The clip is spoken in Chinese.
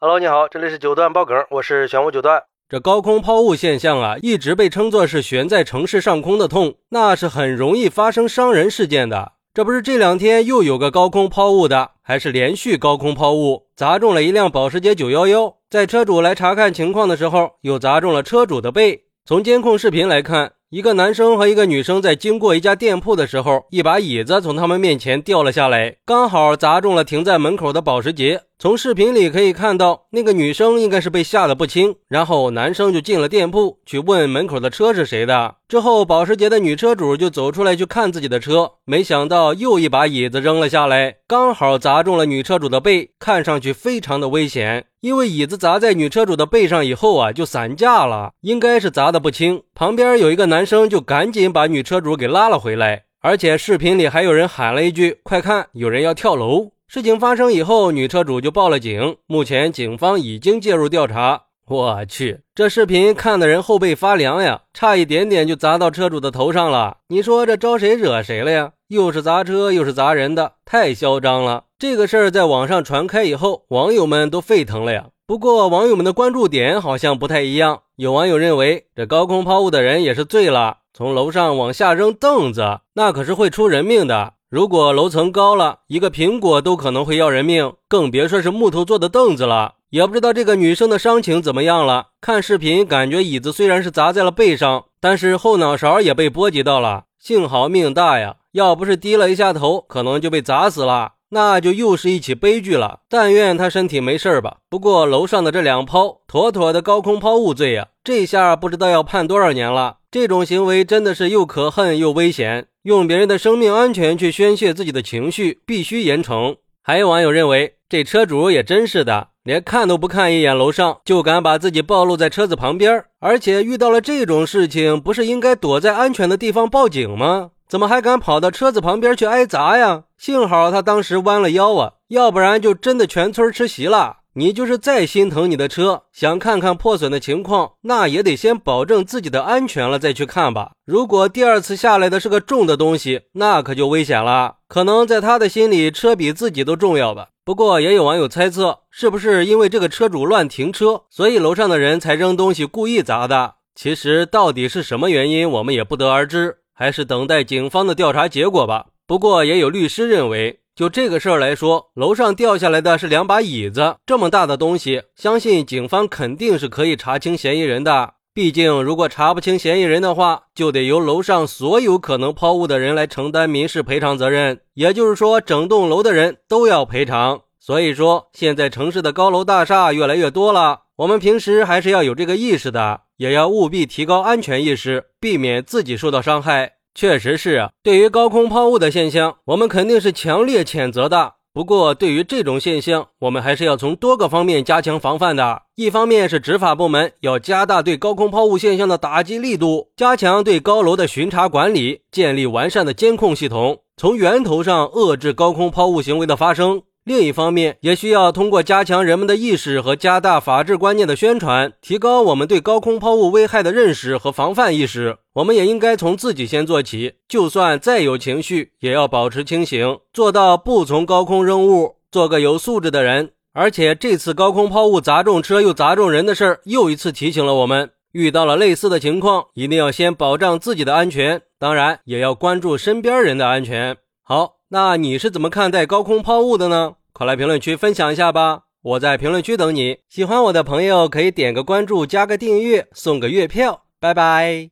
Hello，你好，这里是九段爆梗，我是玄武九段。这高空抛物现象啊，一直被称作是悬在城市上空的痛，那是很容易发生伤人事件的。这不是这两天又有个高空抛物的，还是连续高空抛物，砸中了一辆保时捷911。在车主来查看情况的时候，又砸中了车主的背。从监控视频来看。一个男生和一个女生在经过一家店铺的时候，一把椅子从他们面前掉了下来，刚好砸中了停在门口的保时捷。从视频里可以看到，那个女生应该是被吓得不轻，然后男生就进了店铺去问门口的车是谁的。之后，保时捷的女车主就走出来去看自己的车，没想到又一把椅子扔了下来，刚好砸中了女车主的背，看上去非常的危险。因为椅子砸在女车主的背上以后啊，就散架了，应该是砸的不轻。旁边有一个男生就赶紧把女车主给拉了回来，而且视频里还有人喊了一句：“快看，有人要跳楼。”事情发生以后，女车主就报了警。目前警方已经介入调查。我去，这视频看的人后背发凉呀！差一点点就砸到车主的头上了。你说这招谁惹谁了呀？又是砸车又是砸人的，太嚣张了！这个事儿在网上传开以后，网友们都沸腾了呀。不过网友们的关注点好像不太一样。有网友认为，这高空抛物的人也是醉了，从楼上往下扔凳子，那可是会出人命的。如果楼层高了，一个苹果都可能会要人命，更别说是木头做的凳子了。也不知道这个女生的伤情怎么样了。看视频感觉椅子虽然是砸在了背上，但是后脑勺也被波及到了，幸好命大呀，要不是低了一下头，可能就被砸死了，那就又是一起悲剧了。但愿她身体没事吧。不过楼上的这两抛，妥妥的高空抛物罪呀，这下不知道要判多少年了。这种行为真的是又可恨又危险。用别人的生命安全去宣泄自己的情绪，必须严惩。还有网友认为，这车主也真是的，连看都不看一眼楼上，就敢把自己暴露在车子旁边，而且遇到了这种事情，不是应该躲在安全的地方报警吗？怎么还敢跑到车子旁边去挨砸呀？幸好他当时弯了腰啊，要不然就真的全村吃席了。你就是再心疼你的车，想看看破损的情况，那也得先保证自己的安全了再去看吧。如果第二次下来的是个重的东西，那可就危险了。可能在他的心里，车比自己都重要吧。不过也有网友猜测，是不是因为这个车主乱停车，所以楼上的人才扔东西故意砸的？其实到底是什么原因，我们也不得而知，还是等待警方的调查结果吧。不过也有律师认为。就这个事儿来说，楼上掉下来的是两把椅子，这么大的东西，相信警方肯定是可以查清嫌疑人的。毕竟，如果查不清嫌疑人的话，就得由楼上所有可能抛物的人来承担民事赔偿责任，也就是说，整栋楼的人都要赔偿。所以说，现在城市的高楼大厦越来越多了，我们平时还是要有这个意识的，也要务必提高安全意识，避免自己受到伤害。确实是啊，对于高空抛物的现象，我们肯定是强烈谴责的。不过，对于这种现象，我们还是要从多个方面加强防范的。一方面是执法部门要加大对高空抛物现象的打击力度，加强对高楼的巡查管理，建立完善的监控系统，从源头上遏制高空抛物行为的发生。另一方面，也需要通过加强人们的意识和加大法治观念的宣传，提高我们对高空抛物危害的认识和防范意识。我们也应该从自己先做起，就算再有情绪，也要保持清醒，做到不从高空扔物，做个有素质的人。而且，这次高空抛物砸中车又砸中人的事儿，又一次提醒了我们，遇到了类似的情况，一定要先保障自己的安全，当然也要关注身边人的安全。好，那你是怎么看待高空抛物的呢？快来评论区分享一下吧！我在评论区等你。喜欢我的朋友可以点个关注，加个订阅，送个月票。拜拜。